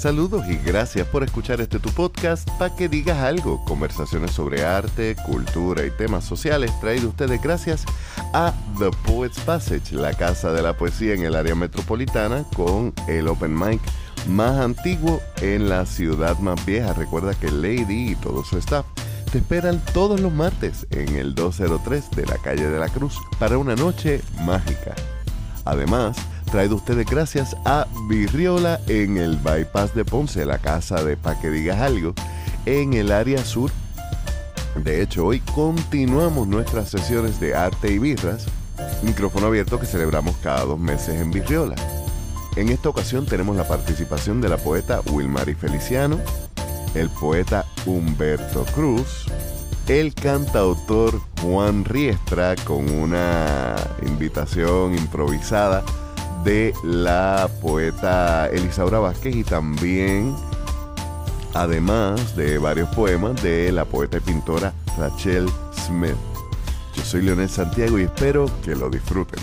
Saludos y gracias por escuchar este tu podcast para que digas algo. Conversaciones sobre arte, cultura y temas sociales traído ustedes gracias a The Poets Passage, la casa de la poesía en el área metropolitana con el open mic más antiguo en la ciudad más vieja. Recuerda que Lady y todo su staff te esperan todos los martes en el 203 de la calle de la Cruz para una noche mágica. Además, traído ustedes gracias a Virriola en el Bypass de Ponce, la casa de Pa' que digas algo, en el área sur. De hecho, hoy continuamos nuestras sesiones de arte y birras, micrófono abierto que celebramos cada dos meses en Virriola. En esta ocasión tenemos la participación de la poeta Wilmary Feliciano, el poeta Humberto Cruz, el cantautor Juan Riestra con una invitación improvisada de la poeta Elisaura Vázquez y también, además de varios poemas, de la poeta y pintora Rachel Smith. Yo soy Leonel Santiago y espero que lo disfruten.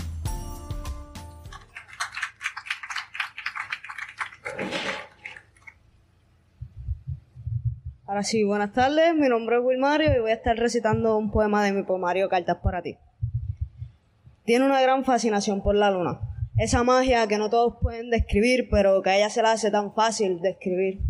Ahora sí, buenas tardes. Mi nombre es Wilmario y voy a estar recitando un poema de mi poemario Cartas para ti. Tiene una gran fascinación por la luna. Esa magia que no todos pueden describir, pero que a ella se la hace tan fácil de escribir.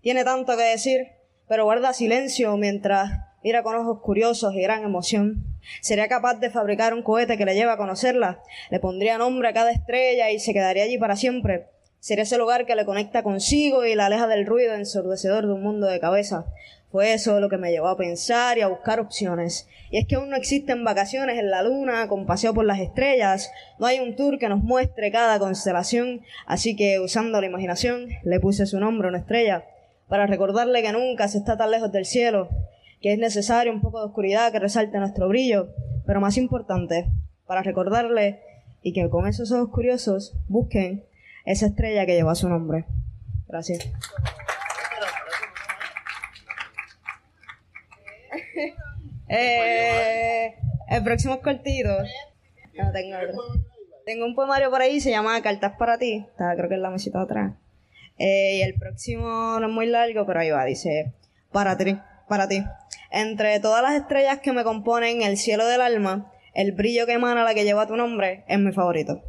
Tiene tanto que decir, pero guarda silencio mientras mira con ojos curiosos y gran emoción. Sería capaz de fabricar un cohete que le lleve a conocerla. Le pondría nombre a cada estrella y se quedaría allí para siempre Sería ese lugar que le conecta consigo y la aleja del ruido ensordecedor de un mundo de cabeza. Fue eso lo que me llevó a pensar y a buscar opciones. Y es que aún no existen vacaciones en la luna, con paseo por las estrellas, no hay un tour que nos muestre cada constelación, así que usando la imaginación le puse su nombre a una estrella, para recordarle que nunca se está tan lejos del cielo, que es necesario un poco de oscuridad que resalte nuestro brillo, pero más importante, para recordarle y que con esos ojos curiosos busquen esa estrella que lleva su nombre. Gracias. Eh, el próximo cortito. No, tengo, tengo un poemario por ahí, se llama Cartas para ti. Está, creo que es la mesita de atrás. Eh, y el próximo no es muy largo, pero ahí va. Dice: Para ti, para ti. Entre todas las estrellas que me componen el cielo del alma, el brillo que emana la que lleva tu nombre es mi favorito.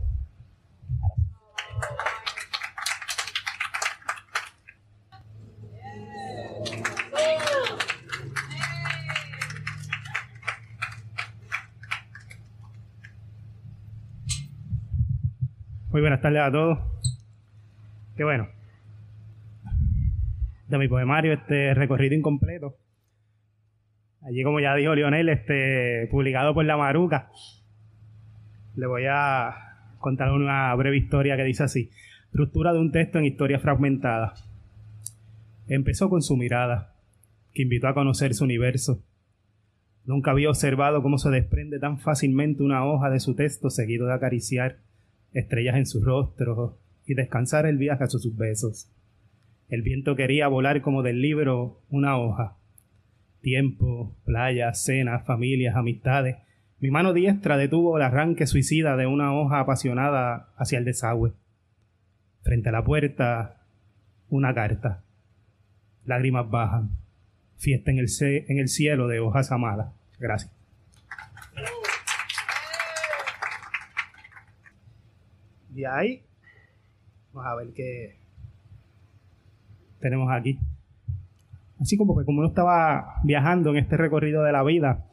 Muy buenas tardes a todos. Qué bueno. De mi poemario, este recorrido incompleto. Allí, como ya dijo Lionel, este, publicado por La Maruca. Le voy a contar una breve historia que dice así. Estructura de un texto en historia fragmentada. Empezó con su mirada, que invitó a conocer su universo. Nunca había observado cómo se desprende tan fácilmente una hoja de su texto seguido de acariciar estrellas en su rostro y descansar el viaje a sus besos. El viento quería volar como del libro una hoja. Tiempo, playas, cenas, familias, amistades. Mi mano diestra detuvo el arranque suicida de una hoja apasionada hacia el desagüe. Frente a la puerta, una carta. Lágrimas bajan. Fiesta en el, en el cielo de hojas amadas. Gracias. Y ahí, vamos a ver qué tenemos aquí. Así como que como uno estaba viajando en este recorrido de la vida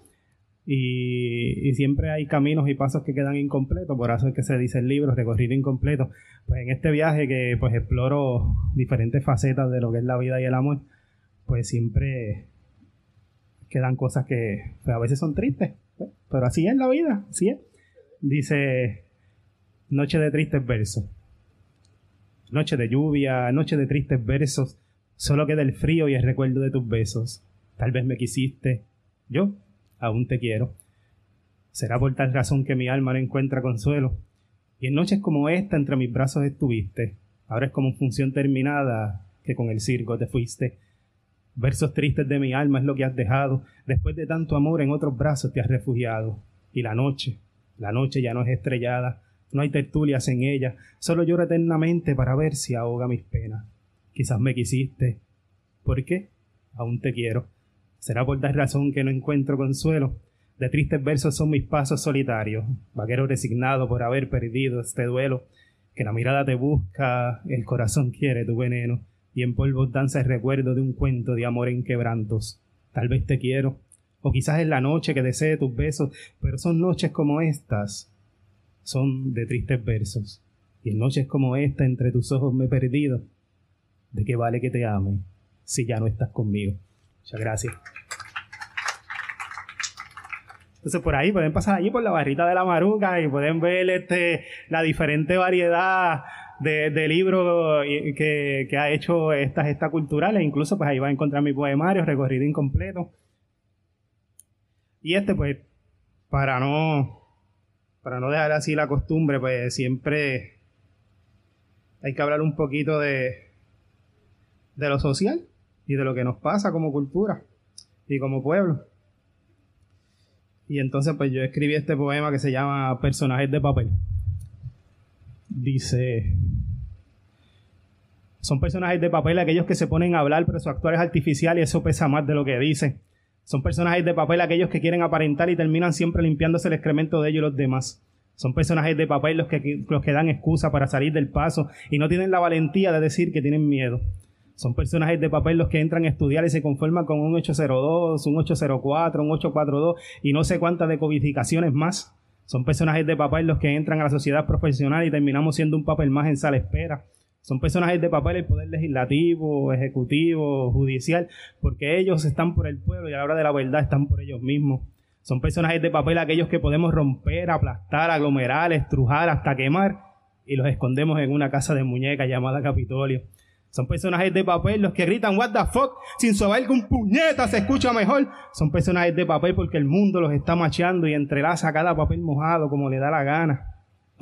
y, siempre hay caminos y pasos que quedan incompletos, por eso es que se dice el libro, recorrido incompleto. Pues en este viaje que pues exploro diferentes facetas de lo que es la vida y el amor, pues siempre quedan cosas que pues, a veces son tristes, pues, pero así es la vida, así es. Dice Noche de tristes versos. Noche de lluvia, noche de tristes versos. Solo queda el frío y el recuerdo de tus besos. Tal vez me quisiste. Yo aún te quiero. Será por tal razón que mi alma no encuentra consuelo. Y en noches como esta entre mis brazos estuviste. Ahora es como función terminada que con el circo te fuiste. Versos tristes de mi alma es lo que has dejado. Después de tanto amor en otros brazos te has refugiado. Y la noche, la noche ya no es estrellada no hay tertulias en ella, solo lloro eternamente para ver si ahoga mis penas. quizás me quisiste. ¿Por qué? Aún te quiero. Será por dar razón que no encuentro consuelo. De tristes versos son mis pasos solitarios, vaquero resignado por haber perdido este duelo, que la mirada te busca, el corazón quiere tu veneno, y en polvos danza el recuerdo de un cuento de amor en quebrantos. Tal vez te quiero, o quizás es la noche que desee tus besos, pero son noches como estas, son de tristes versos. Y en noches como esta entre tus ojos me he perdido. ¿De qué vale que te ame si ya no estás conmigo? Muchas gracias. Entonces por ahí pueden pasar allí por la barrita de la maruca y pueden ver este, la diferente variedad de, libros que, que, ha hecho estas gestas culturales. Incluso pues ahí va a encontrar mi poemario, recorrido incompleto. Y este pues, para no, para no dejar así la costumbre, pues siempre hay que hablar un poquito de, de lo social y de lo que nos pasa como cultura y como pueblo. Y entonces pues yo escribí este poema que se llama Personajes de papel. Dice, son personajes de papel aquellos que se ponen a hablar pero su actuar es artificial y eso pesa más de lo que dicen. Son personajes de papel aquellos que quieren aparentar y terminan siempre limpiándose el excremento de ellos y los demás. Son personajes de papel los que, los que dan excusa para salir del paso y no tienen la valentía de decir que tienen miedo. Son personajes de papel los que entran a estudiar y se conforman con un 802, un 804, un 842 y no sé cuántas decodificaciones más. Son personajes de papel los que entran a la sociedad profesional y terminamos siendo un papel más en sala espera. Son personajes de papel el poder legislativo, ejecutivo, judicial, porque ellos están por el pueblo y a la hora de la verdad están por ellos mismos. Son personajes de papel aquellos que podemos romper, aplastar, aglomerar, estrujar, hasta quemar y los escondemos en una casa de muñecas llamada Capitolio. Son personajes de papel los que gritan what the fuck sin saber que un puñeta se escucha mejor. Son personajes de papel porque el mundo los está macheando y entrelaza cada papel mojado como le da la gana.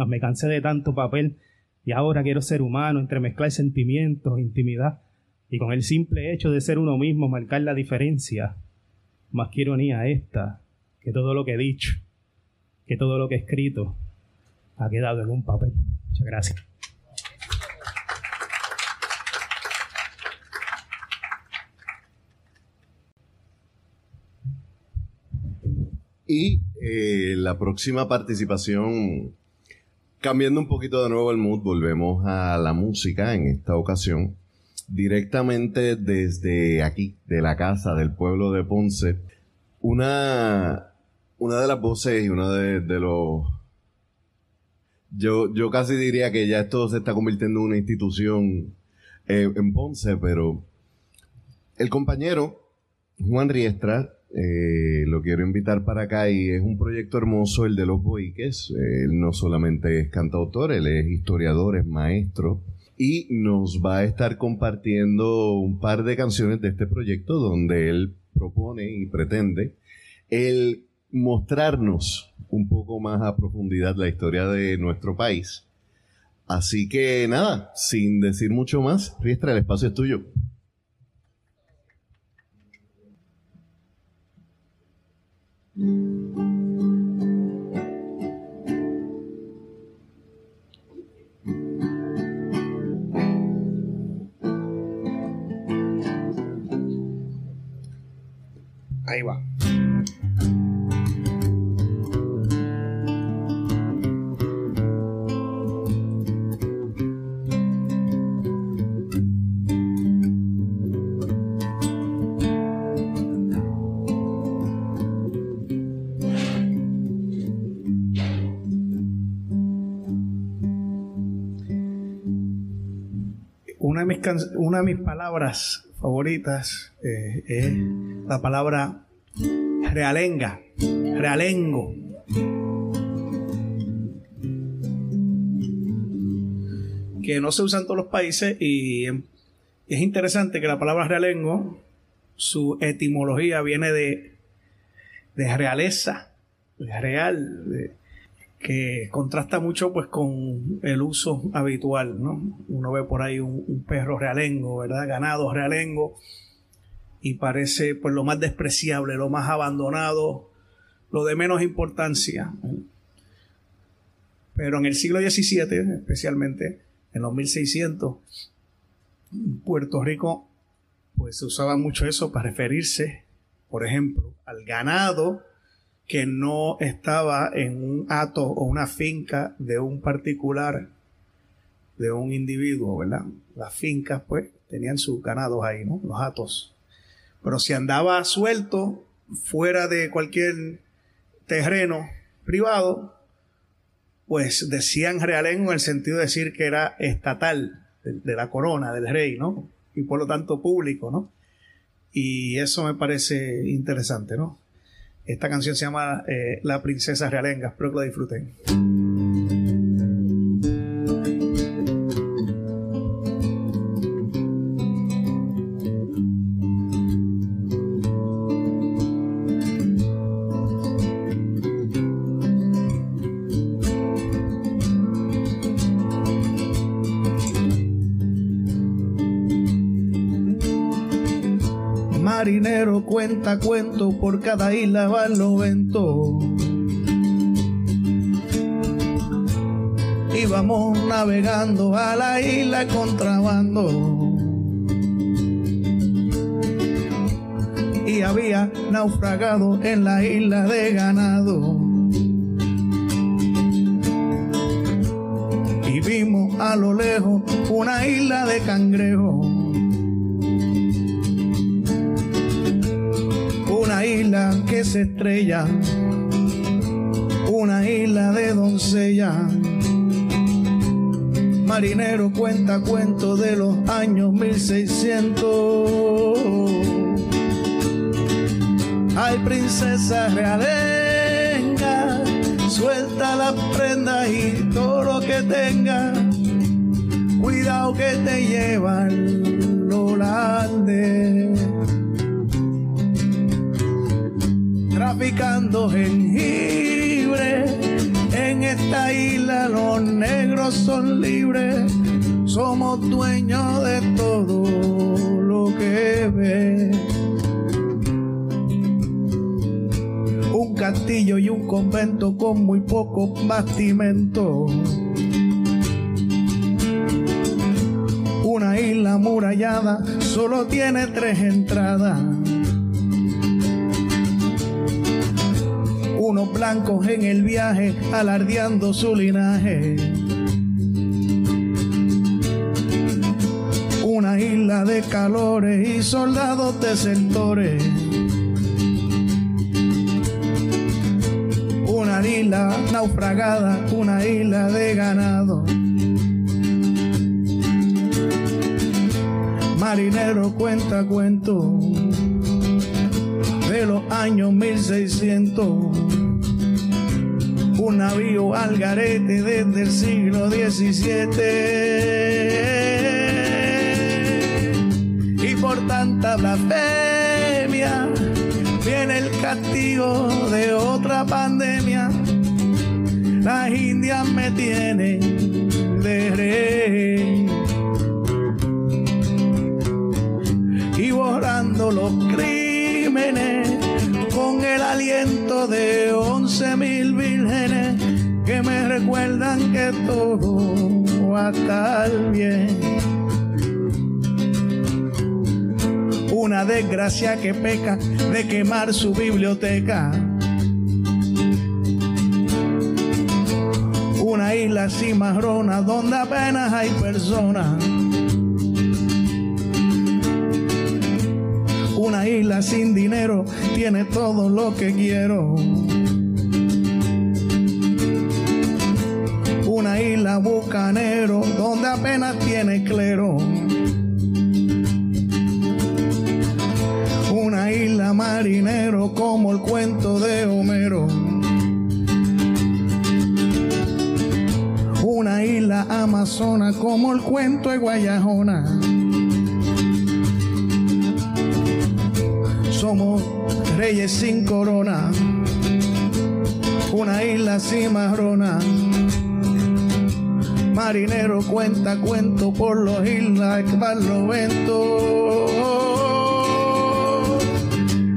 Me cansé de tanto papel y ahora quiero ser humano, entremezclar sentimientos, intimidad y con el simple hecho de ser uno mismo marcar la diferencia. Más quiero ni a esta que todo lo que he dicho, que todo lo que he escrito ha quedado en un papel. Muchas gracias. Y eh, la próxima participación, cambiando un poquito de nuevo el mood, volvemos a la música en esta ocasión, directamente desde aquí, de la casa del pueblo de Ponce. Una, una de las voces y una de, los... Yo, yo casi diría que ya esto se está convirtiendo en una institución eh, en Ponce, pero el compañero Juan Riestra eh, lo quiero invitar para acá y es un proyecto hermoso el de los boiques. Él no solamente es cantautor, él es historiador, es maestro y nos va a estar compartiendo un par de canciones de este proyecto donde él propone y pretende el mostrarnos un poco más a profundidad la historia de nuestro país. Así que nada, sin decir mucho más, Riestra, el espacio es tuyo. Ahí una de mis palabras favoritas eh, es la palabra realenga, realengo. Que no se usa en todos los países y es interesante que la palabra realengo, su etimología viene de, de realeza, de real, de, que contrasta mucho pues con el uso habitual, ¿no? Uno ve por ahí un, perro realengo, ¿verdad? Ganado realengo y parece pues lo más despreciable, lo más abandonado, lo de menos importancia. Pero en el siglo XVII, especialmente en los 1600, En Puerto Rico, pues se usaba mucho eso para referirse, por ejemplo, al ganado que no estaba en un hato o una finca de un particular, de un individuo, ¿verdad? Las fincas, pues, tenían sus ganados ahí, ¿no? Los hatos. Pero si andaba suelto, fuera de cualquier terreno privado, pues decían realengo en el sentido de decir que era estatal, de, la corona, del rey, ¿no? Y por lo tanto público, ¿no? Y eso me parece interesante, ¿no? Esta canción se llama eh, La Princesa Realenga, espero que la disfruten. Marinero cuenta cuento, por cada isla van los ventos. Íbamos navegando a la isla contrabando. Y había naufragado en la isla de ganado. Y vimos a lo lejos una isla de cangrejos isla que se estrella, una isla de doncella. Marinero cuenta cuentos de los años 1600. Ay, princesa realenga, suelta las prendas y todo lo que tenga. Cuidado que te llevan lo holandés. Traficando jengibre. En esta isla los negros son libres, somos dueños de todo lo que ve. Un castillo y un convento con muy poco bastimento. Una isla amurallada solo tiene tres entradas blancos en el viaje alardeando su linaje. Una isla de calores y soldados desertores. Una isla naufragada, una isla de ganado. Marinero cuenta cuentos de los años 1600 un navío al garete desde el siglo XVII. Y por tanta blasfemia viene el castigo de otra pandemia. Las indias me tienen de rey. Y borrando los crímenes con el aliento de once mil que me recuerdan que todo va a estar bien. Una desgracia que peca de quemar su biblioteca. Una isla cimarrona donde apenas hay personas Una isla sin dinero tiene todo lo que quiero. Isla bucanero donde apenas tiene clero. Una isla marinero como el cuento de Homero. Una isla amazona como el cuento de Guayajona somos reyes sin corona, una isla cimarrona. Marinero cuenta cuento por los islas que van los ventos.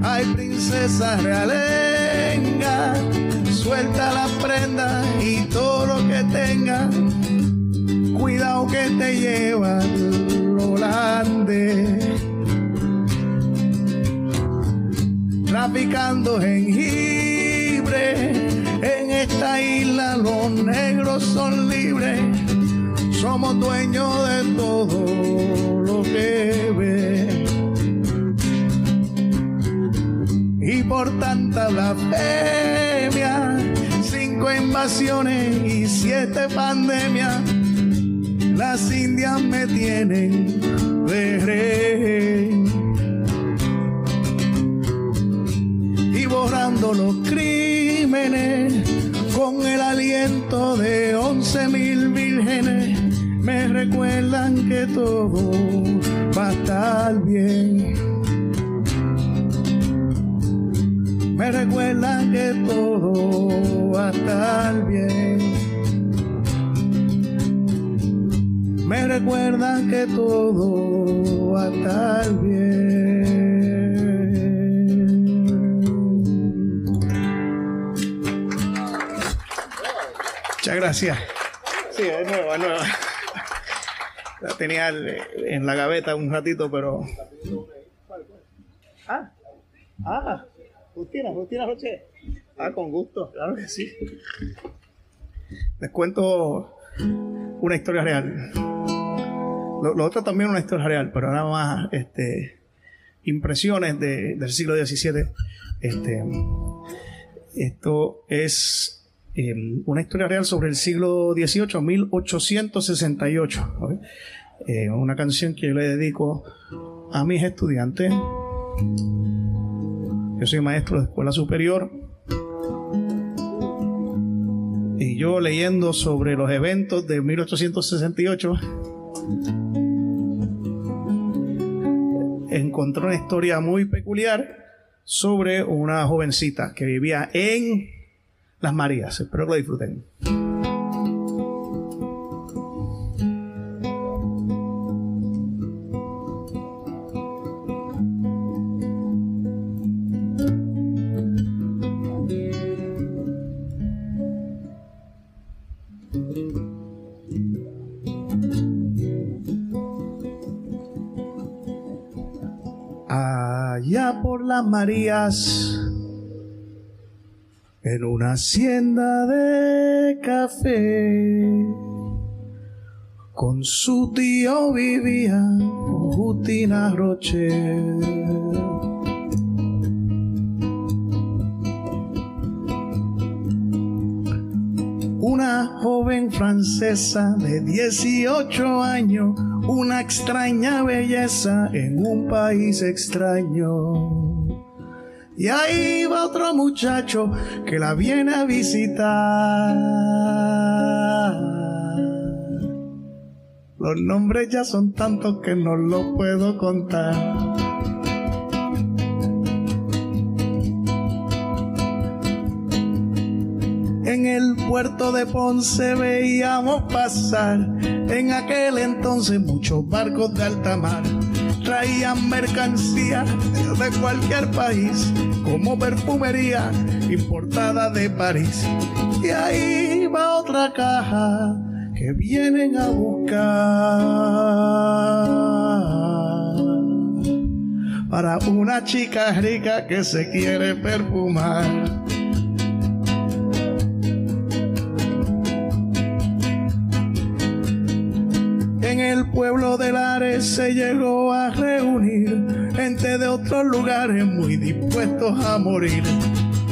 Ay, princesa realenga, suelta la prenda y todo lo que tenga. Cuidado que te llevan holandés. Traficando jengibre, en esta isla los negros son libres, somos dueños de todo lo que ve. Y por tanta blasfemia, cinco invasiones y siete pandemias, las indias me tienen de rey. Y borrando los crímenes con el aliento de once mil me recuerdan que todo va a estar bien. me recuerdan que todo va a estar bien. Me recuerdan que todo va a estar bien. Muchas gracias. Sí, es nueva, es nueva. La tenía en la gaveta un ratito, pero... Ah, ah. Justina, Justina Roche. Ah, con gusto, claro que sí. Les cuento una historia real. Lo, otro también una historia real, pero nada más este, impresiones del siglo XVII. Este, esto es em, una historia real sobre el siglo XVIII, 1868. Eh, una canción que yo le dedico a mis estudiantes. Yo soy maestro de escuela superior. Y yo leyendo sobre los eventos de 1868, encontré una historia muy peculiar sobre una jovencita que vivía en Las Marías. Espero que lo disfruten. Marías en una hacienda de café. Con su tío vivía Justina Roche. Una joven francesa de 18 años, una extraña belleza en un país extraño. Y ahí va otro muchacho que la viene a visitar. Los nombres ya son tantos que no los puedo contar. En el puerto de Ponce veíamos pasar en aquel entonces muchos barcos de alta mar traían mercancía de cualquier país, como perfumería importada de París. Y ahí va otra caja que vienen a buscar para una chica rica que se quiere perfumar. En el pueblo de Lares se llegó a reunir gente de otros lugares muy dispuestos a morir.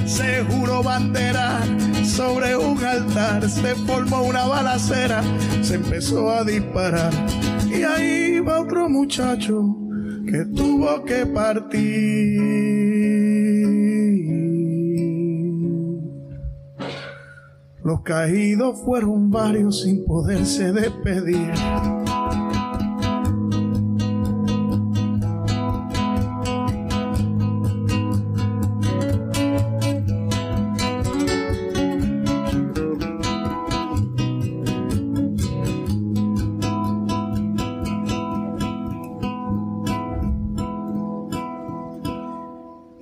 Se juró bandera sobre un altar, se formó una balacera, se empezó a disparar. Y ahí va otro muchacho que tuvo que partir. Los caídos fueron varios sin poderse despedir.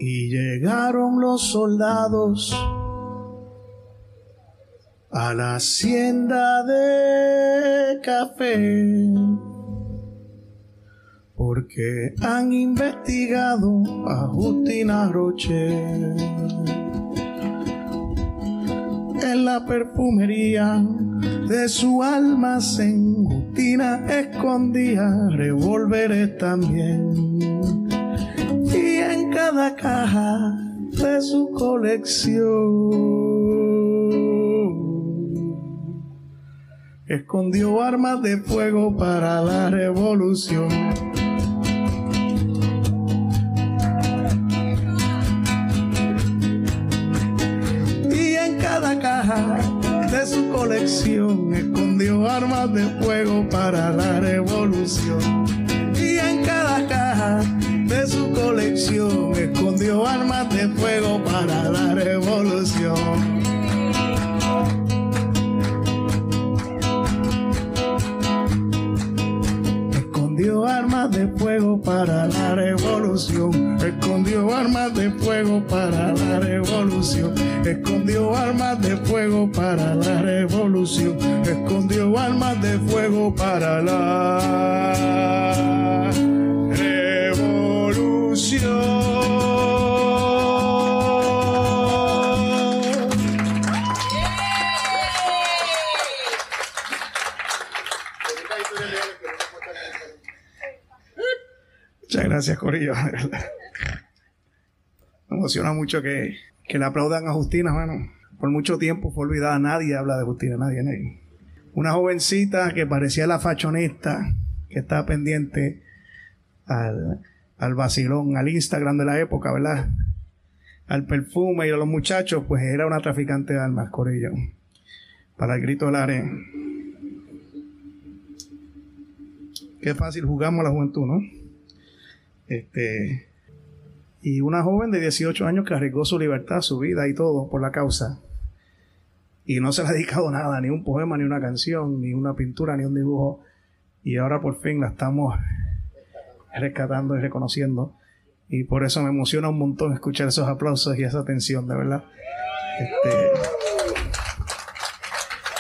Y llegaron los soldados a la hacienda de café. porque han investigado a Justina Roche. En la perfumería de su almacén, Justina escondía revólveres también. Cada caja de su colección escondió armas de fuego para la revolución. Y en cada caja de su colección escondió armas de fuego para la revolución. Y en cada caja su colección escondió armas de fuego para la revolución. escondió armas de fuego para la revolución. Escondió armas de fuego para la revolución. Escondió armas de fuego para la revolución. Escondió armas de fuego para la. Muchas gracias, Corillo. Me emociona mucho que, que le aplaudan a Justina, bueno. Por mucho tiempo fue olvidada, nadie habla de Justina, nadie, nadie. Una jovencita que parecía la fachonista, que estaba pendiente al, al vacilón, al Instagram de la época, ¿verdad? Al perfume y a los muchachos, pues era una traficante de armas, Corillo. Para el grito del área. Qué fácil jugamos a la juventud, ¿no? Este, y una joven de 18 años que arriesgó su libertad, su vida y todo por la causa. Y no se le ha dedicado nada, ni un poema, ni una canción, ni una pintura, ni un dibujo. Y ahora por fin la estamos rescatando y reconociendo. Y por eso me emociona un montón escuchar esos aplausos y esa atención, de verdad. Este,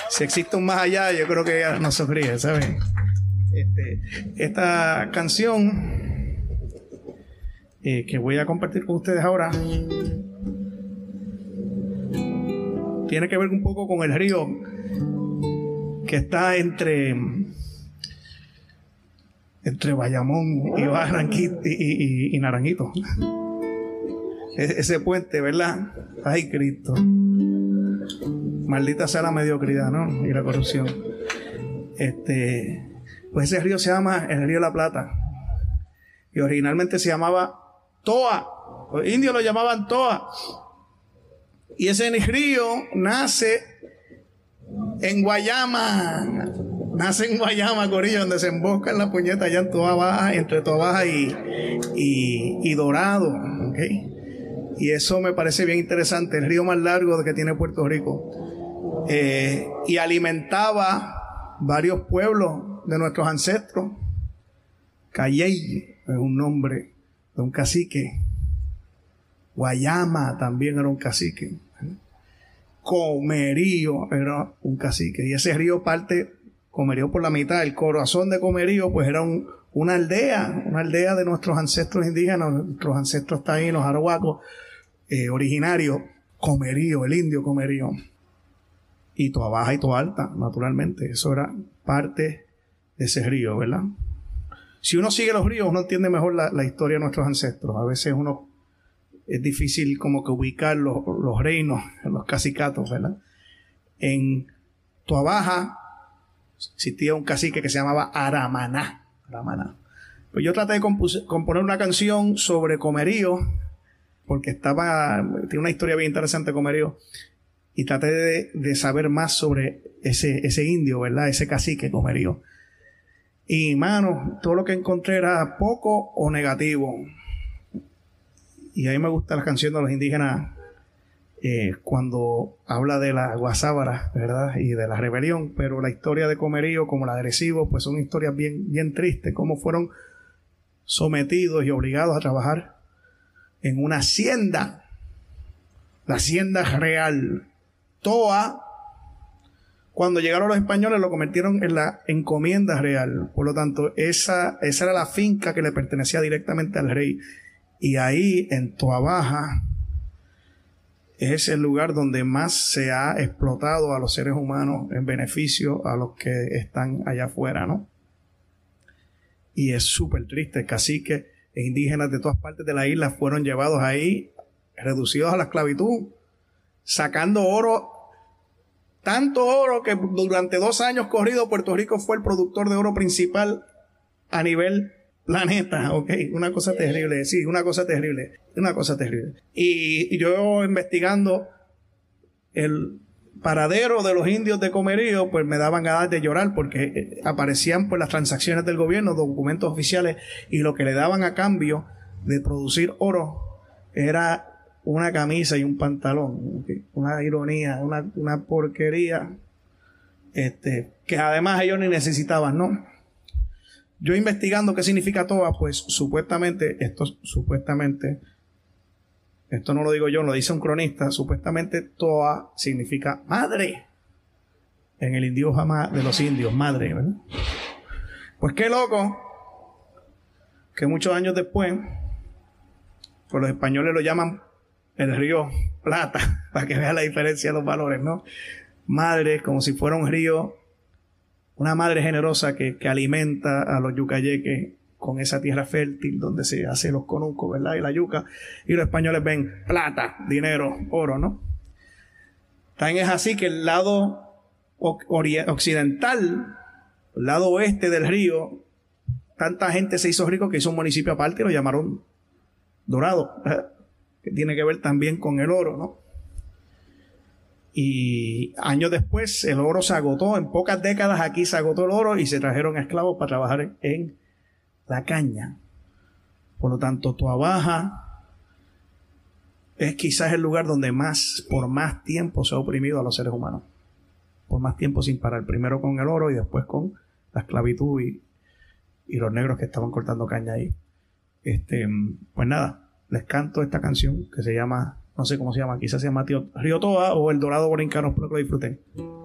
si existe un más allá, yo creo que ella nos sonríe, ¿sabes? Este, esta canción eh, que voy a compartir con ustedes ahora tiene que ver un poco con el río que está entre entre Bayamón y, Barranquito, y, Naranjito. E- ese puente, ¿verdad? Ay, Cristo. Maldita sea la mediocridad, ¿no? Y la corrupción. Este, pues ese río se llama el río la Plata. Y originalmente se llamaba Toa. Los indios lo llamaban Toa. Y ese río nace en Guayama. Nace en Guayama, Corillo, donde se embosca en la puñeta allá en Toa Baja, entre Toa Baja y, y, Dorado. Y eso me parece bien interesante, el río más largo que tiene Puerto Rico. Eh, y alimentaba varios pueblos de nuestros ancestros. Calley es un nombre de un cacique. Guayama también era un cacique. Comerío era un cacique. Y ese río parte, Comerío por la mitad. El corazón de Comerío, pues era un- una aldea, una aldea de nuestros ancestros indígenas, nuestros ancestros taínos, arahuacos, eh, originarios. Comerío, el indio Comerío. Y toda baja y toda alta, naturalmente. Eso era parte de ese río, ¿verdad? Si uno sigue los ríos, uno entiende mejor la, la historia de nuestros ancestros. A veces uno es difícil como que ubicar los, los reinos, los cacicatos, ¿verdad? En Tuabaja existía un cacique que se llamaba Aramaná. Aramaná. Pues yo traté de componer una canción sobre Comerío, porque estaba, tiene una historia bien interesante Comerío, y traté de, saber más sobre ese, ese indio, ¿verdad? Ese cacique Comerío. Y mano, todo lo que encontré era poco o negativo. Y a mí me gusta la canción de los indígenas eh, cuando habla de la guasábara, ¿verdad? Y de la rebelión. Pero la historia de Comerío, como la de pues son historias bien, bien tristes, cómo fueron sometidos y obligados a trabajar en una hacienda. La hacienda real. Toa, Cuando llegaron los españoles lo convirtieron en la encomienda real. Por lo tanto, esa, esa era la finca que le pertenecía directamente al rey. Y ahí, en Toabaja, es el lugar donde más se ha explotado a los seres humanos en beneficio a los que están allá afuera, ¿no? Y es súper triste. Caciques e indígenas de todas partes de la isla fueron llevados ahí, reducidos a la esclavitud, sacando oro, tanto oro que durante dos años corrido Puerto Rico fue el productor de oro principal a nivel planeta, ok, una cosa terrible, sí, una cosa terrible, una cosa terrible. Y, yo investigando el paradero de los indios de Comerío, pues me daban ganas de llorar porque eh, aparecían pues las transacciones del gobierno, documentos oficiales, y lo que le daban a cambio de producir oro era una camisa y un pantalón, una ironía, una, una porquería, este, que además ellos ni necesitaban, ¿no? Yo investigando qué significa Toa, pues supuestamente, esto supuestamente, esto no lo digo yo, lo dice un cronista, supuestamente Toa significa madre. En el idioma de los indios, madre, ¿verdad? Pues qué loco que muchos años después, pues los españoles lo llaman el río Plata, para que vean la diferencia de los valores, ¿no? Madre, como si fuera un río una madre generosa que, alimenta a los yucayeques con esa tierra fértil donde se hace los conucos, ¿verdad? Y la yuca. Y los españoles ven plata, dinero, oro, ¿no? También es así que el lado occidental, el lado oeste del río, tanta gente se hizo rico que hizo un municipio aparte y lo llamaron Dorado, que tiene que ver también con el oro, ¿no? Y años después el oro se agotó, en pocas décadas aquí se agotó el oro y se trajeron esclavos para trabajar en la caña. Por lo tanto, Baja es quizás el lugar donde más, por más tiempo se ha oprimido a los seres humanos. Por más tiempo sin parar. Primero con el oro y después con la esclavitud y, y los negros que estaban cortando caña ahí. Este, pues nada, les canto esta canción que se llama no sé cómo se llama, quizás se llama Río Toa o El Dorado Borincano, espero que lo disfruten.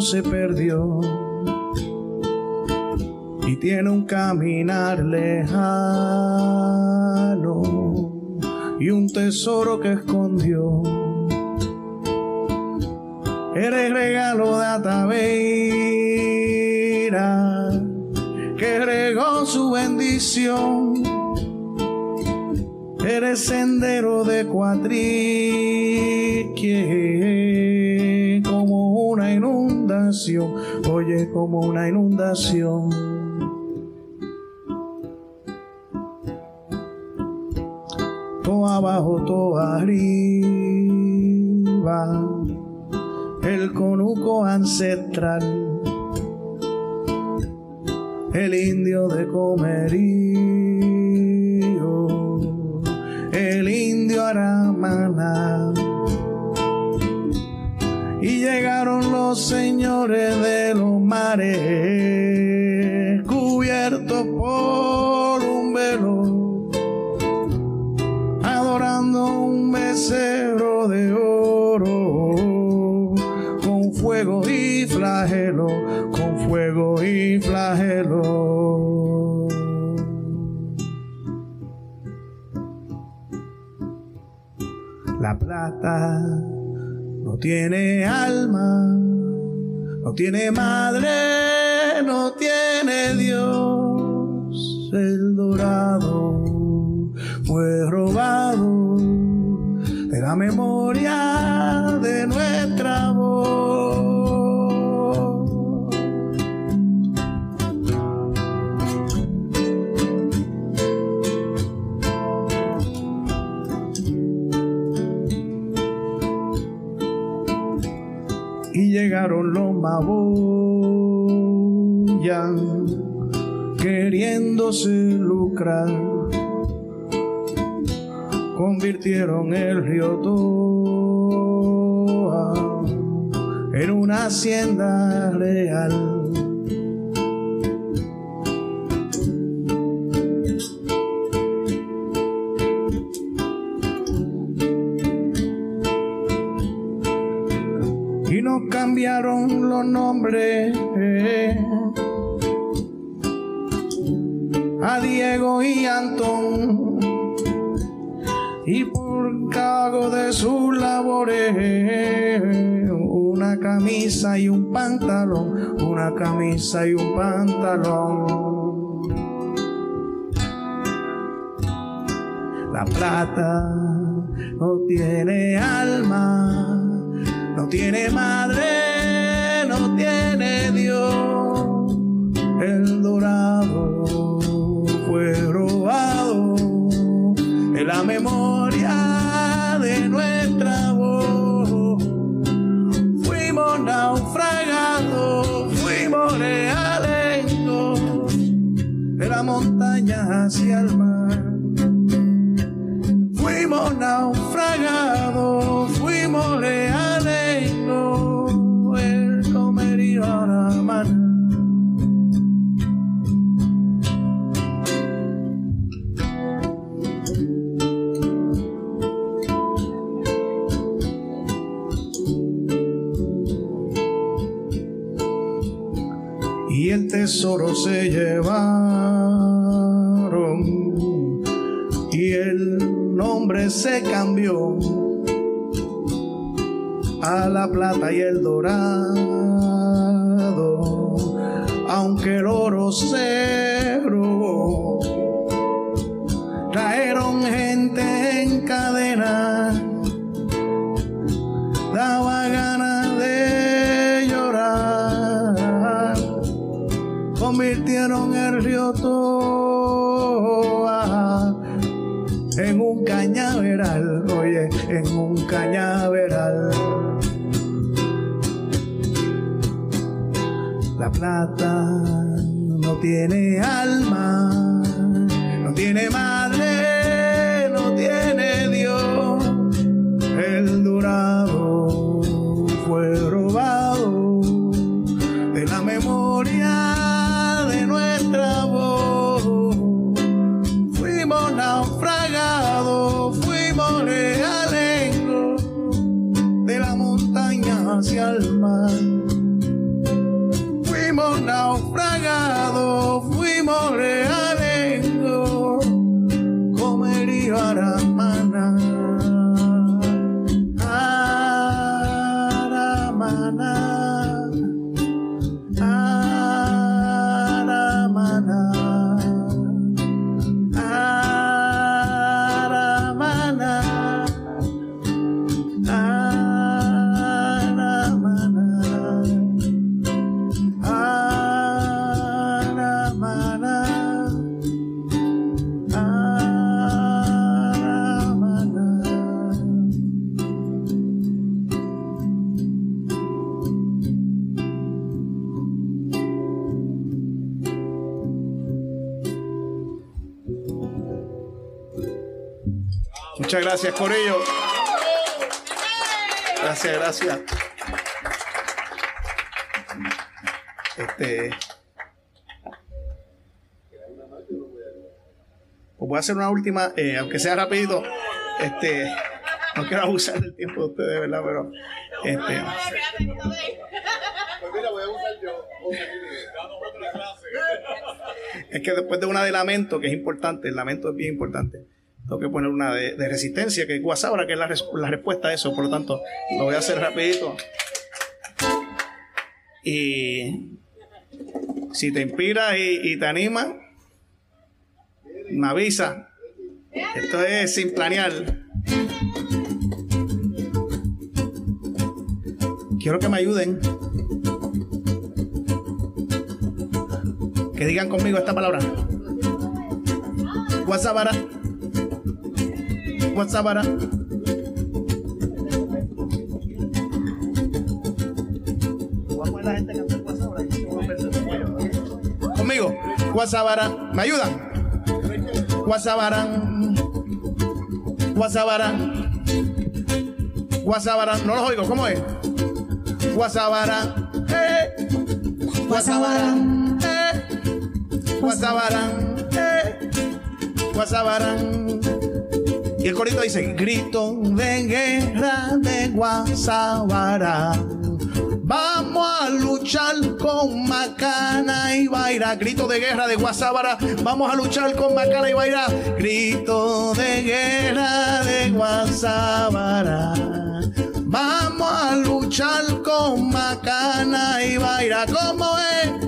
Se perdió y tiene un caminar lejano y un tesoro que escondió. Eres regalo de Ataveira que regó su bendición eres sendero de cuatrique, como una inundación. Todo abajo, todo arriba, el conuco ancestral, el indio de comería el indio Aramana. Y llegaron los señores de mares, cubiertos por un velo, adorando un becerro de oro, con fuego y flagelo, con fuego y flagelo. La plata no tiene alma, no tiene madre, no tiene Dios. El dorado fue robado de la memoria de nuestra voz. cambiaron los queriéndose lucrar. Convirtieron el río Toa en una hacienda real. Cambiaron los nombres. A Diego y Antón. Y por cargo de sus labores una camisa y un pantalón una camisa y un pantalón. La plata no tiene alma no tiene madre, no tiene Dios. El dorado fue robado en la memoria de nuestra voz. Fuimos naufragados, fuimos realengo de la montaña hacia el mar. Fuimos naufragados, tesoro se llevaron y el nombre se cambió a la plata y el dorado, aunque el oro se robó. Trajeron gente en cadena, daba ganas el río en un cañaveral, oye, en un cañaveral. La plata no tiene alma, no tiene madre, no tiene Dios. El gracias, Corillo. Gracias, gracias. Este. Pues voy a hacer una última, eh, aunque sea rapidito. Este. No quiero abusar del tiempo de ustedes, ¿verdad? Pero. Este. Es que después de una de lamento, que es importante, el lamento es bien importante, tengo que poner una de, resistencia, que es guasábara, que es la, res- la respuesta a eso. Por lo tanto, lo voy a hacer rapidito. Y si te inspira y, y te anima, me avisa. Esto es sin planear. Quiero que me ayuden. Que digan conmigo esta palabra. Guasabara. Guasabara. Conmigo, Guasabara. ¿Me ayudan? Guasabara. Guasabara. Guasabara. No los oigo, ¿cómo es? Guasabara. Eh. Guasabara. Eh. Guasabara. Eh. Guasabara. Y el corito dice, grito de guerra de Guasabara. Vamos a luchar con Macana y Baira. Grito de guerra de Guasábara. Vamos a luchar con Macana y Baira. Grito de guerra de Guasábara. Vamos a luchar con Macana y Baira. ¿Cómo es?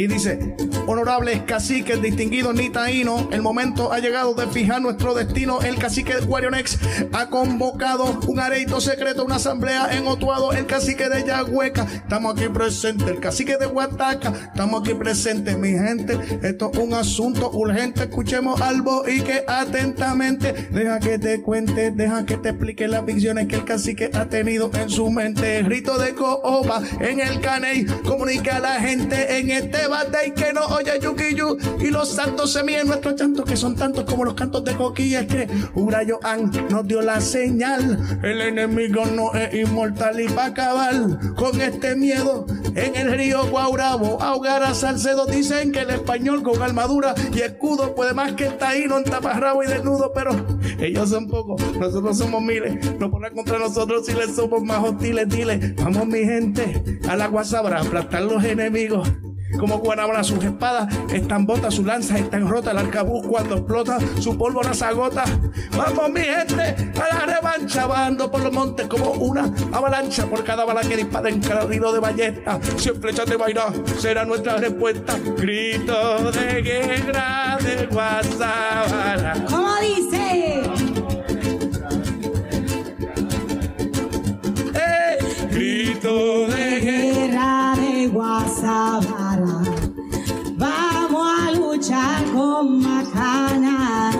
Y dice, honorables caciques distinguidos ni taíno, el momento ha llegado de fijar nuestro destino. El cacique de Guarionex ha convocado un areito secreto, una asamblea en Otuado. El cacique de Yagüeca, estamos aquí presentes. El cacique de Huataca, estamos aquí presentes, mi gente. Esto es un asunto urgente. Escuchemos algo y que atentamente, deja que te cuente, deja que te explique las visiones que el cacique ha tenido en su mente. El grito de Cooba en el caney comunica a la gente en este batey que no oye yuquiyu y los santos se miden. Nuestros llantos que son tantos como los cantos de coquillas que Urayoan nos dio la señal. El enemigo no es inmortal y va a acabar con este miedo. En el río Guaurabo ahogar a Salcedo dicen que el español con armadura y escudo puede más que el taíno en taparrabo y desnudo pero ellos son pocos. Nosotros somos miles no podrán contra nosotros si les somos más hostiles. Dile vamos mi gente a la guasabra aplastar los enemigos como Guanabara sus espadas están botas, sus lanzas están rotas, el arcabuz cuando explota, su pólvora se agota. Vamos mi gente a la revancha, bajando por los montes como una avalancha por cada bala que dispara en cada hilo de ballesta. Cien flechas de vaina será nuestra respuesta. Grito de guerra de Guasabara. ¿Cómo dice? Eh, grito de guerra. De Guasabara. Con Macana.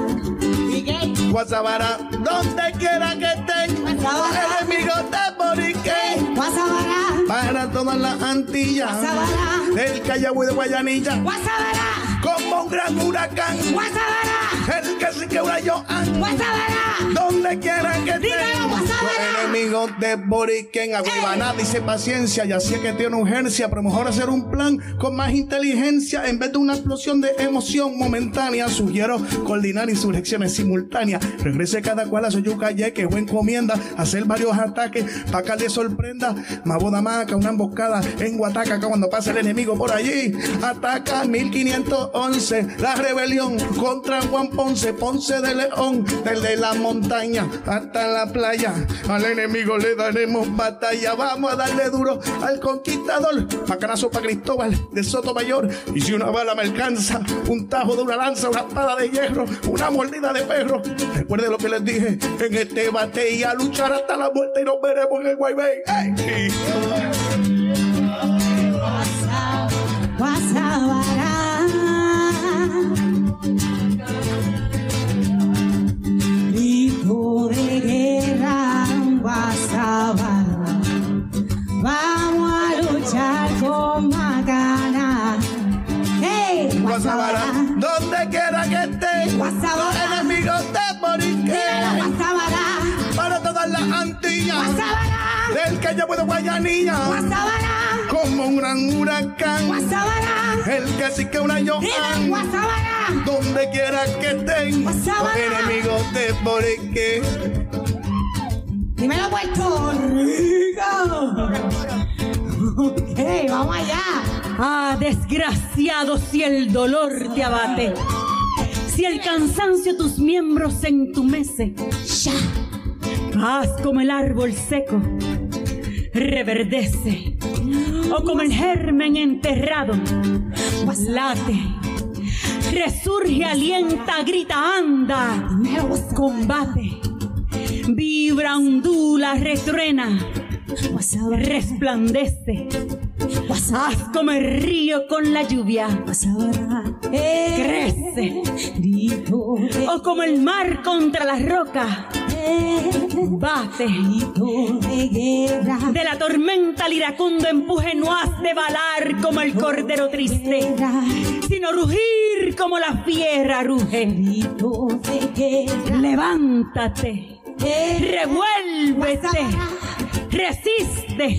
Guasabara, donde quiera que estén, Guasabara. los enemigos de Borique. Guasabara. Para todas las Antillas, Guasabara. del Callao y de Guayanilla, Guasabara. como un gran huracán, Guasabara. el que se quebra yo Guasabara. donde quiera que estén, Dígalo, Guasabara. Enemigos de Boriquén, Aguibaná dice paciencia, ya sé que tiene urgencia, pero mejor hacer un plan con más inteligencia en vez de una explosión de emoción momentánea, sugiero coordinar insurrecciones simultáneas, regrese cada cual a su yuca que o encomienda, hacer varios ataques para que le sorprenda, Maboda Maca, una emboscada en Guataca, cuando pasa el enemigo por allí, ataca 1511, la rebelión contra Juan Ponce, Ponce de León, desde la montaña hasta la playa, al enemigo le daremos batalla, vamos a darle duro al conquistador, macanazo para Cristóbal de Sotomayor, y si una bala me alcanza, un tajo de una lanza, una espada de hierro, una mordida de perro, recuerde lo que les dije, en este bate y a luchar hasta la muerte y nos veremos en el Guaybay. ¡Ay! Guasabara. Vamos a luchar con Macana. ¡Hey! Guasabara, donde quiera que esté, Guasabara. los enemigos de Borique, Guasabara. para todas las Antillas, Guasabara. del que yo puedo Guayanilla, Guasabara. como un gran huracán, Guasabara. el que sí que una Joan, Guasabara. donde quiera que estén, enemigos de Borique. Dímelo, Puerto Rico. Ok, vamos allá. Ah, desgraciado, si el dolor te abate, si el cansancio tus miembros entumece, Ya. Haz como el árbol seco, reverdece, o como el germen enterrado, late, resurge, alienta, grita, anda, combate, vibra, ondula, retruena, resplandece. Haz como el río con la lluvia, crece, o como el mar contra las rocas, bate. De la tormenta al iracundo empuje no has de balar como el cordero triste, sino rugir como la fiera ruge. Levántate, revuélvete, resiste.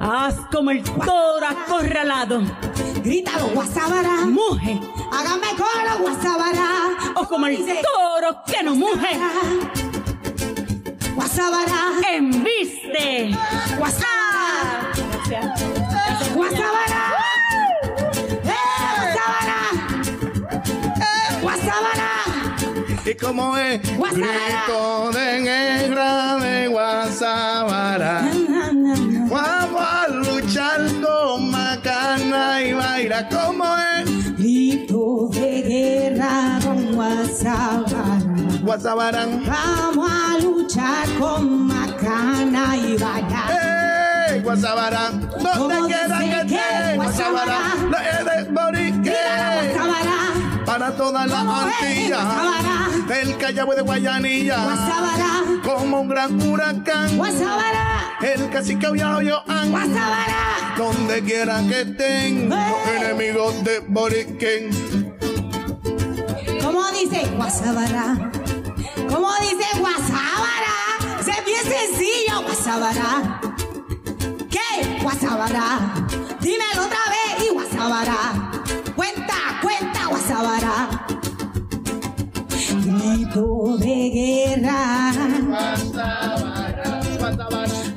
Haz como el toro acorralado, Grítalo, guasábara. muge, Hágame coro, guasábara. o como el toro que no muge, Guasábara. embiste. Guasá. Guasábara. ¿Y cómo es? Grito de guerra de Guasábara. Vamos a luchar con Macana y Baira. ¿Cómo es? Grito de guerra con guasábara. Guasábara. Vamos a luchar con Macana y. Guasábara. ¿Dónde ¿Cómo quiera que esté? Guasábara? No es de Borique. Guasábara. Para todas las ¿Cómo es? Antillas. Guasábara. Del Callao de Guayanilla. Como un gran huracán. El cacique Guasábara. Donde quiera que estén los ¡Ey! enemigos de Boriquén. ¿Cómo dice? Guasábara. ¿Cómo dice Guasábara? Se es bien sencillo, Guasábara. ¿Qué? Guasábara. Dímelo otra vez y Guasábara. Cuenta, cuenta, Guasábara. Grito de guerra.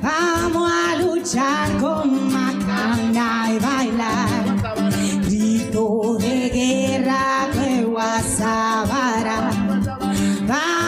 Vamos a luchar con macana y bailar. Grito de guerra de Guasábara. Vamos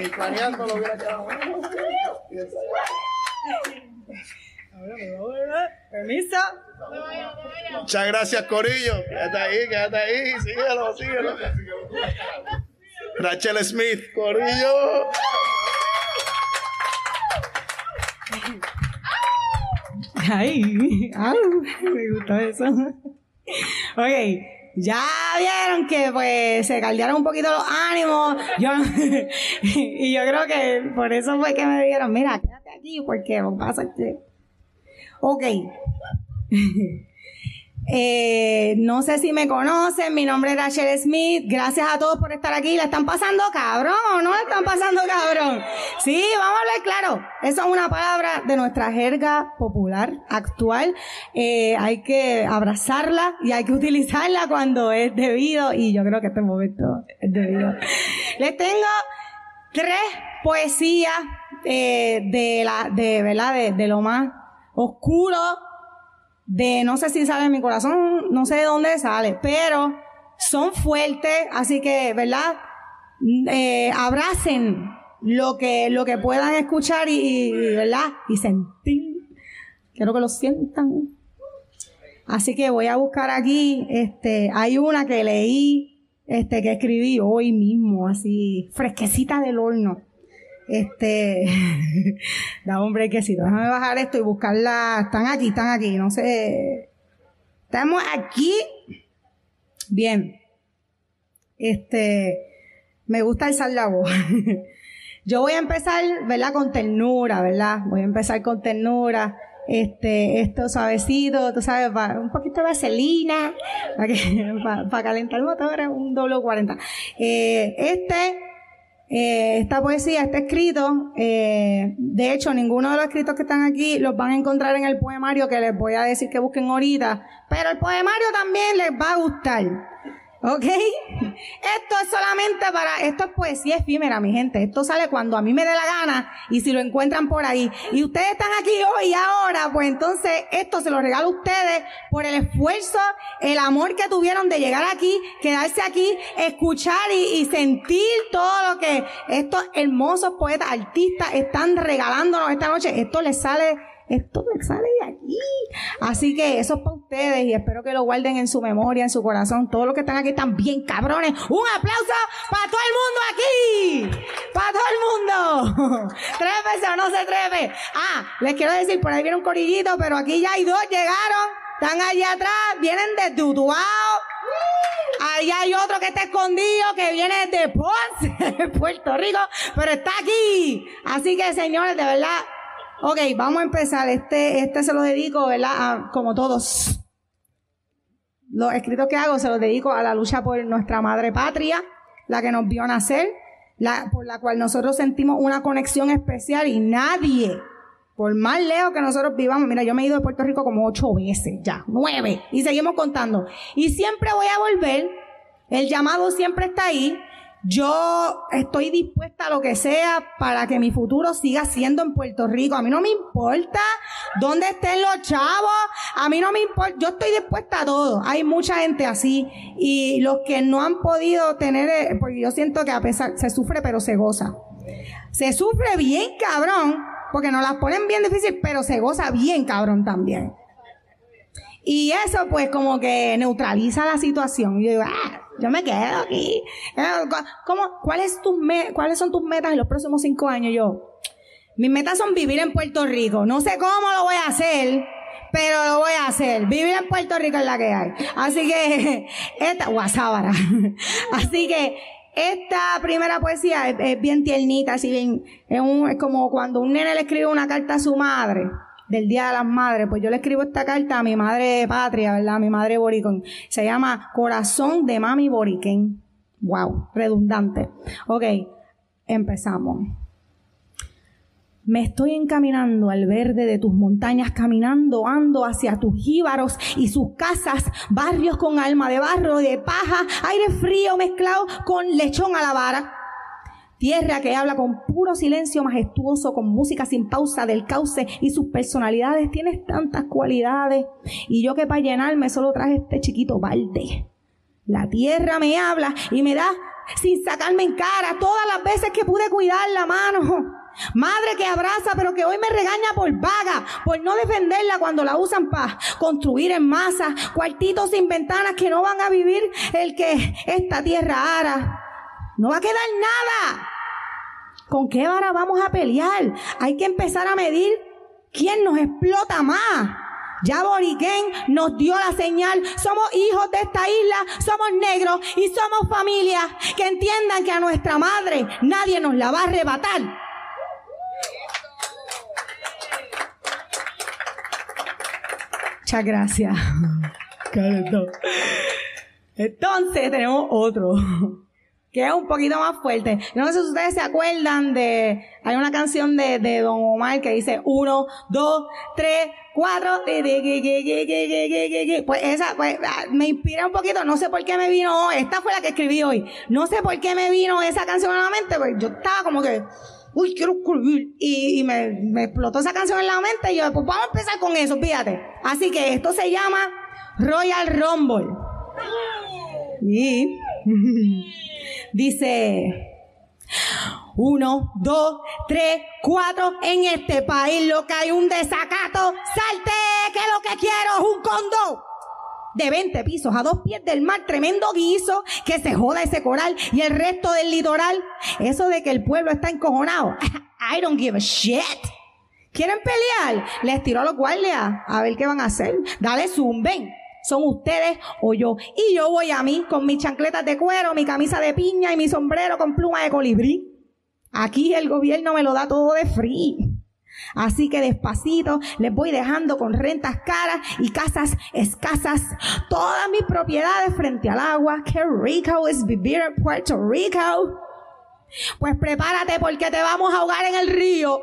Ni planeando lo hubiera quedado. Permiso. Muchas gracias, Corillo. Quédate ahí, quédate ahí. Síguelo, síguelo. Rachel Smith, Corillo. Ay, au, me gustó eso. Ok, ya vieron que pues se caldearon un poquito los ánimos. Yo, y yo creo que por eso fue que me dijeron, mira, quédate aquí porque pasa que... Ok. Eh, no sé si me conocen, mi nombre es Rachel Smith. Gracias a todos por estar aquí. ¿La están pasando cabrón o no la están pasando cabrón? Sí, vamos a hablar claro. Eso es una palabra de nuestra jerga popular actual. Eh, hay que abrazarla y hay que utilizarla cuando es debido. Y yo creo que este momento es debido. Les tengo tres poesías eh, de la, de, ¿verdad? De lo más oscuro de no sé si sale en mi corazón, no sé de dónde sale, pero son fuertes, así que, ¿verdad? Eh, abracen lo que, lo que puedan escuchar y, y, ¿verdad? Y sentir. Quiero que lo sientan. Así que voy a buscar aquí, este, hay una que leí, este, que escribí hoy mismo, así, fresquecita del horno. Este, da un brequecito. Déjame bajar esto y buscarla. Están aquí, están aquí. No sé. Estamos aquí. Bien. Este, me gusta alzar la voz. Yo voy a empezar, ¿verdad? Con ternura, ¿verdad? Voy a empezar con ternura. Este, esto suavecito, tú sabes, un poquito de vaselina, para calentar el motor, un doble 40. Eh, este, eh, esta poesía está escrito, eh, de hecho, ninguno de los escritos que están aquí los van a encontrar en el poemario que les voy a decir que busquen ahorita, pero el poemario también les va a gustar. ¿Ok? Esto es solamente para, esto es poesía efímera, mi gente. Esto sale cuando a mí me dé la gana y si lo encuentran por ahí. Y ustedes están aquí hoy y ahora, pues entonces esto se lo regalo a ustedes por el esfuerzo, el amor que tuvieron de llegar aquí, quedarse aquí, escuchar y, y sentir todo lo que estos hermosos poetas, artistas están regalándonos esta noche. Esto les sale esto me sale de aquí. Así que eso es para ustedes y espero que lo guarden en su memoria, en su corazón. Todos los que están aquí están bien cabrones. Un aplauso para todo el mundo aquí. Para todo el mundo. Trépese o no se trepe. Ah, les quiero decir, por ahí viene un corillito, pero aquí ya hay dos, llegaron. Están allá atrás, vienen de Utuado. Ahí hay otro que está escondido, que viene de Ponce, Puerto Rico, pero está aquí. Así que, señores, de verdad, Ok, vamos a empezar. Este, este se lo dedico, ¿verdad? A- como todos. Los escritos que hago se los dedico a la lucha por nuestra madre patria, la que nos vio nacer, la, por la cual nosotros sentimos una conexión especial y nadie, por más lejos que nosotros vivamos, mira, yo me he ido de Puerto Rico como ocho veces, ya, nueve, y seguimos contando. Y siempre voy a volver, el llamado siempre está ahí, yo estoy dispuesta a lo que sea para que mi futuro siga siendo en Puerto Rico. A mí no me importa dónde estén los chavos. A mí no me importa. Yo estoy dispuesta a todo. Hay mucha gente así. Y los que no han podido tener, eh, porque yo siento que a pesar, se sufre pero se goza. Se sufre bien cabrón, porque nos las ponen bien difícil, pero se goza bien cabrón también. Y eso pues como que neutraliza la situación. Yo digo, ah, yo me quedo aquí. Eh, ¿Cómo, ¿Cuáles son tus metas en los próximos cinco años? Yo, mis metas son vivir en Puerto Rico. No sé cómo lo voy a hacer, pero lo voy a hacer. Vivir en Puerto Rico es la que hay. Así que, esta, guasábara. Así que, esta primera poesía es, es bien tiernita, así bien, es, un- es como cuando un nene le escribe una carta a su madre del Día de las Madres, pues yo le escribo esta carta a mi madre patria, ¿verdad? A mi madre boricón. Se llama Corazón de Mami Boriquén. Wow, redundante. Ok, empezamos. Me estoy encaminando al verde de tus montañas, caminando, ando hacia tus jíbaros y sus casas, barrios con alma de barro, de paja, aire frío mezclado con lechón a la vara. Tierra que habla con puro silencio majestuoso, con música sin pausa del cauce y sus personalidades. Tienes tantas cualidades. Y yo que para llenarme solo traje este chiquito balde. La tierra me habla y me da sin sacarme en cara todas las veces que pude cuidar la mano. Madre que abraza, pero que hoy me regaña por vaga, por no defenderla cuando la usan para construir en masa, cuartitos sin ventanas que no van a vivir el que esta tierra ara. No va a quedar nada. ¿Con qué vara vamos a pelear? Hay que empezar a medir quién nos explota más. Ya Boriquén nos dio la señal. Somos hijos de esta isla, somos negros y somos familia. Que entiendan que a nuestra madre nadie nos la va a arrebatar. Muchas gracias. Entonces tenemos otro que es un poquito más fuerte. No sé si ustedes se acuerdan de, hay una canción de, de Don Omar que dice uno, dos, tres, cuatro, pues esa, pues ah, me inspira un poquito, no sé por qué me vino, esta fue la que escribí hoy, no sé por qué me vino esa canción a la mente, pues yo estaba como que, uy, quiero escribir. Y, y me, me, explotó esa canción en la mente y yo, pues vamos a empezar con eso, fíjate. Así que esto se llama Royal Rumble. Y... dice, uno, dos, tres, cuatro, en este país lo que hay un desacato, salte, que lo que quiero es un condo. De 20 pisos a dos pies del mar, tremendo guiso, que se joda ese coral y el resto del litoral. Eso de que el pueblo está encojonado. I don't give a shit. ¿Quieren pelear? Les tiro a los guardias a ver qué van a hacer. Dale zumben. Son ustedes o yo. Y yo voy a mí con mis chancletas de cuero, mi camisa de piña y mi sombrero con pluma de colibrí. Aquí el gobierno me lo da todo de free. Así que despacito les voy dejando con rentas caras y casas escasas todas mis propiedades frente al agua. Qué rico es vivir en Puerto Rico. Pues prepárate porque te vamos a ahogar en el río.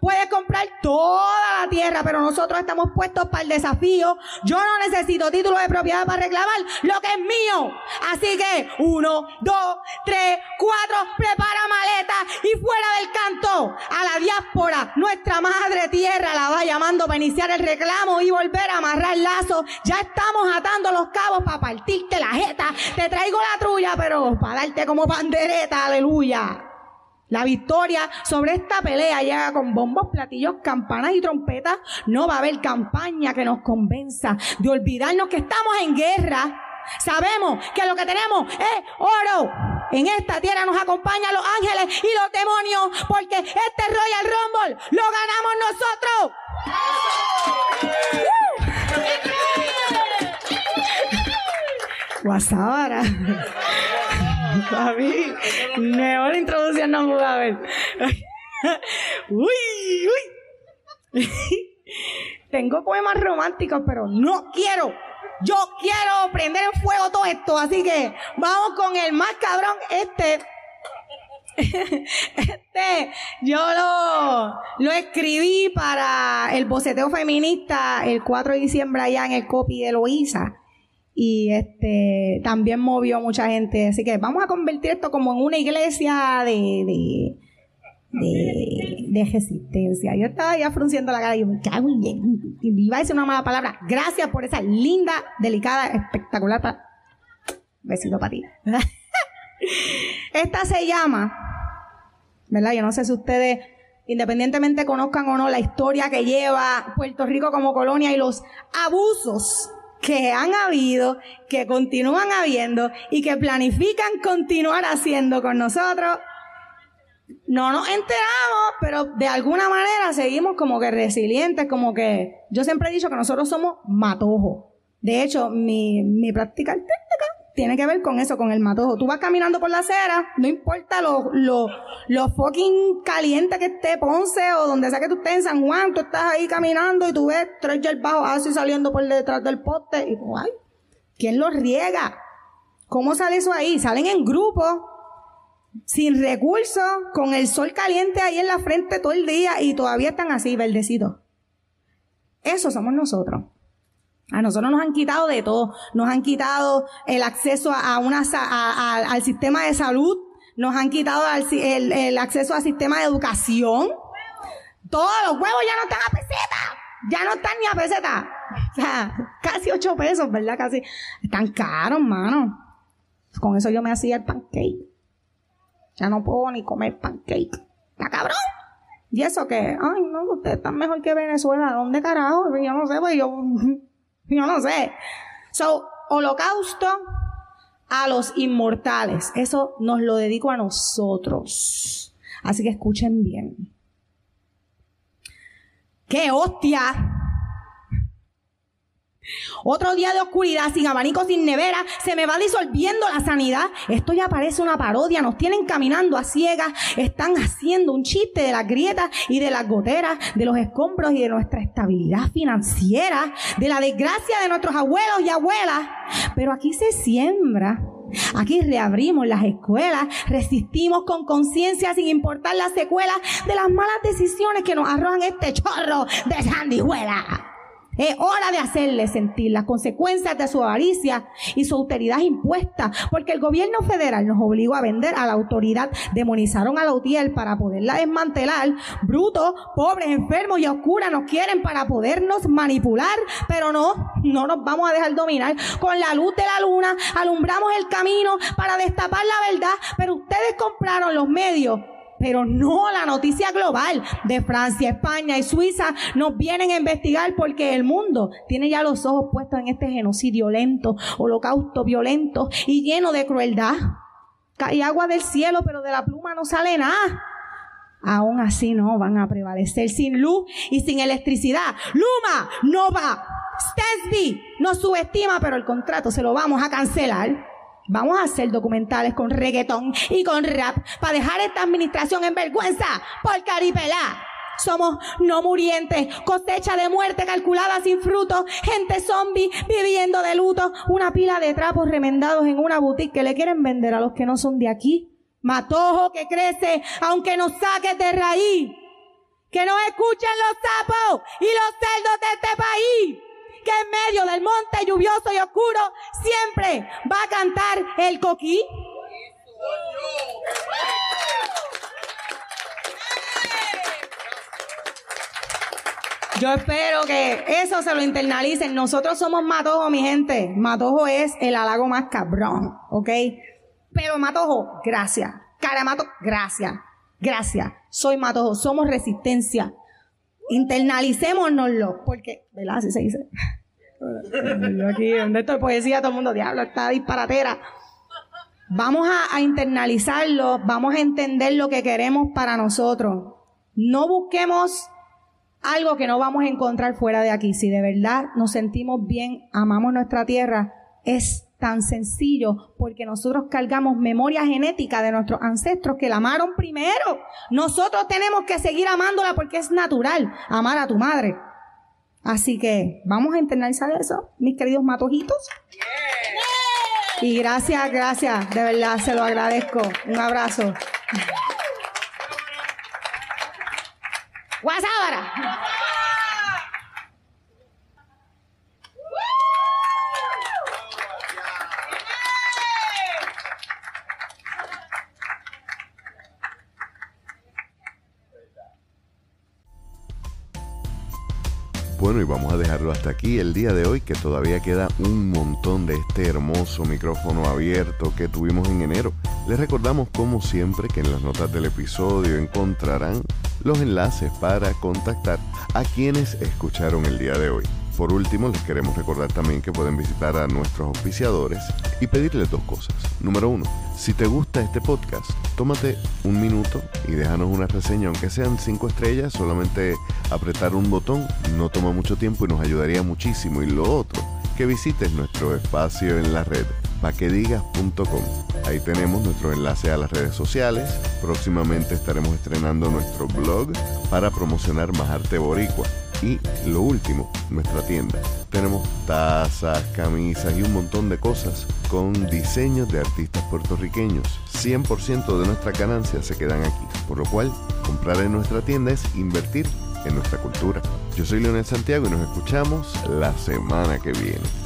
Puedes comprar toda la tierra, pero nosotros estamos puestos para el desafío. Yo no necesito título de propiedad para reclamar lo que es mío. Así que, uno, dos, tres, cuatro, prepara maleta y fuera del canto. A la diáspora, nuestra madre tierra la va llamando para iniciar el reclamo y volver a amarrar lazos. Ya estamos atando los cabos para partirte la jeta. Te traigo la trulla, pero para darte como pandereta, aleluya. La victoria sobre esta pelea llega con bombos, platillos, campanas y trompetas. No va a haber campaña que nos convenza de olvidarnos que estamos en guerra. Sabemos que lo que tenemos es oro. En esta tierra nos acompañan los ángeles y los demonios, porque este Royal Rumble lo ganamos nosotros. Guasabara. Papi, mejor introducción no pude haber. uy, uy. Tengo poemas románticos, pero no quiero. Yo quiero prender en fuego todo esto, así que vamos con el más cabrón, este. Este, yo lo, lo escribí para el boceteo feminista el 4 de diciembre allá en el copy de Loíza y este también movió mucha gente. Así que vamos a convertir esto como en una iglesia de, de, de, resistencia. Yo estaba ya frunciendo la cara y yo me cago en iba a decir una mala palabra. Gracias por esa linda, delicada, espectacular. Besito para ti. Esta se llama, ¿verdad? Yo no sé si ustedes independientemente conozcan o no la historia que lleva Puerto Rico como colonia y los abusos que han habido, que continúan habiendo y que planifican continuar haciendo con nosotros. No nos enteramos, pero de alguna manera seguimos como que resilientes, como que yo siempre he dicho que nosotros somos matojos. De hecho, mi, mi práctica artística tiene que ver con eso, con el matojo. Tú vas caminando por la acera, no importa lo, lo, lo fucking caliente que esté Ponce o donde sea que tú estés en San Juan, tú estás ahí caminando y tú ves tres bajo así saliendo por detrás del poste y tú, ay, ¿quién los riega? ¿Cómo sale eso ahí? Salen en grupo, sin recursos, con el sol caliente ahí en la frente todo el día y todavía están así, verdecitos. Eso somos nosotros. A nosotros nos han quitado de todo. Nos han quitado el acceso a una, al sistema de salud. Nos han quitado el, acceso al sistema de educación. Todos los huevos ya no están a peseta. Ya no están ni a peseta. O sea, casi ocho pesos, ¿verdad? Casi. Están caros, mano. Con eso yo me hacía el pancake. Ya no puedo ni comer pancake. Está cabrón. Y eso que, ay, no, ustedes están mejor que Venezuela. ¿Dónde carajo? Yo no sé, pues yo yo no sé. So, holocausto a los inmortales. Eso nos lo dedico a nosotros. Así que escuchen bien. ¡Qué hostia! Otro día de oscuridad, sin abanico, sin nevera, se me va disolviendo la sanidad. Esto ya parece una parodia, nos tienen caminando a ciegas, están haciendo un chiste de las grietas y de las goteras, de los escombros y de nuestra estabilidad financiera, de la desgracia de nuestros abuelos y abuelas. Pero aquí se siembra Aquí reabrimos las escuelas, resistimos con conciencia sin importar las secuelas de las malas decisiones que nos arrojan este chorro de sandijuela. Es hora de hacerle sentir las consecuencias de su avaricia y su autoridad impuesta, porque el gobierno federal nos obligó a vender a la autoridad, demonizaron a la UTIEL para poderla desmantelar. Brutos, pobres, enfermos y oscuras nos quieren para podernos manipular, pero no, no nos vamos a dejar dominar. Con la luz de la luna alumbramos el camino para destapar la verdad, pero ustedes compraron los medios pero no la noticia global de Francia, España y Suiza nos vienen a investigar porque el mundo tiene ya los ojos puestos en este genocidio lento, holocausto violento y lleno de crueldad. Cae agua del cielo, pero de la pluma no sale nada. Aún así no van a prevalecer sin luz y sin electricidad. Luma no va. Stesby nos subestima, pero el contrato se lo vamos a cancelar. Vamos a hacer documentales con reggaetón y con rap para dejar esta administración en vergüenza por caripelá. Somos no murientes, cosecha de muerte calculada sin fruto, gente zombie viviendo de luto, una pila de trapos remendados en una boutique que le quieren vender a los que no son de aquí. Matojo que crece aunque nos saques de raíz. Que nos escuchen los sapos y los cerdos de este país. Que en medio del monte lluvioso y oscuro siempre va a cantar el coquí. Yo espero que eso se lo internalicen. Nosotros somos Matojo, mi gente. Matojo es el halago más cabrón, ¿ok? Pero Matojo, gracias. Caramato, gracias. Gracias. Soy Matojo. Somos resistencia. Internalicémonoslo. Porque, ¿verdad? Así se dice. Aquí, donde estoy poesía, todo el mundo, diablo, está disparatera. Vamos a internalizarlo, vamos a entender lo que queremos para nosotros. No busquemos algo que no vamos a encontrar fuera de aquí. Si de verdad nos sentimos bien, amamos nuestra tierra, es tan sencillo porque nosotros cargamos memoria genética de nuestros ancestros que la amaron primero. Nosotros tenemos que seguir amándola porque es natural amar a tu madre. Así que vamos a internalizar eso, mis queridos matojitos. Y gracias, gracias, de verdad se lo agradezco. Un abrazo. Guasábara. Vamos a dejarlo hasta aquí el día de hoy, que todavía queda un montón de este hermoso micrófono abierto que tuvimos en enero. Les recordamos, como siempre, que en las notas del episodio encontrarán los enlaces para contactar a quienes escucharon el día de hoy. Por último, les queremos recordar también que pueden visitar a nuestros auspiciadores y pedirles dos cosas. Número uno, si te gusta este podcast, tómate un minuto y déjanos una reseña, aunque sean cinco estrellas, solamente apretar un botón no toma mucho tiempo y nos ayudaría muchísimo. Y lo otro, que visites nuestro espacio en la red paquedigas.com. Ahí tenemos nuestro enlace a las redes sociales. Próximamente estaremos estrenando nuestro blog para promocionar más arte boricua. Y lo último, nuestra tienda. Tenemos tazas, camisas y un montón de cosas con diseños de artistas puertorriqueños. 100% de nuestra ganancia se quedan aquí. Por lo cual, comprar en nuestra tienda es invertir en nuestra cultura. Yo soy Leonel Santiago y nos escuchamos la semana que viene.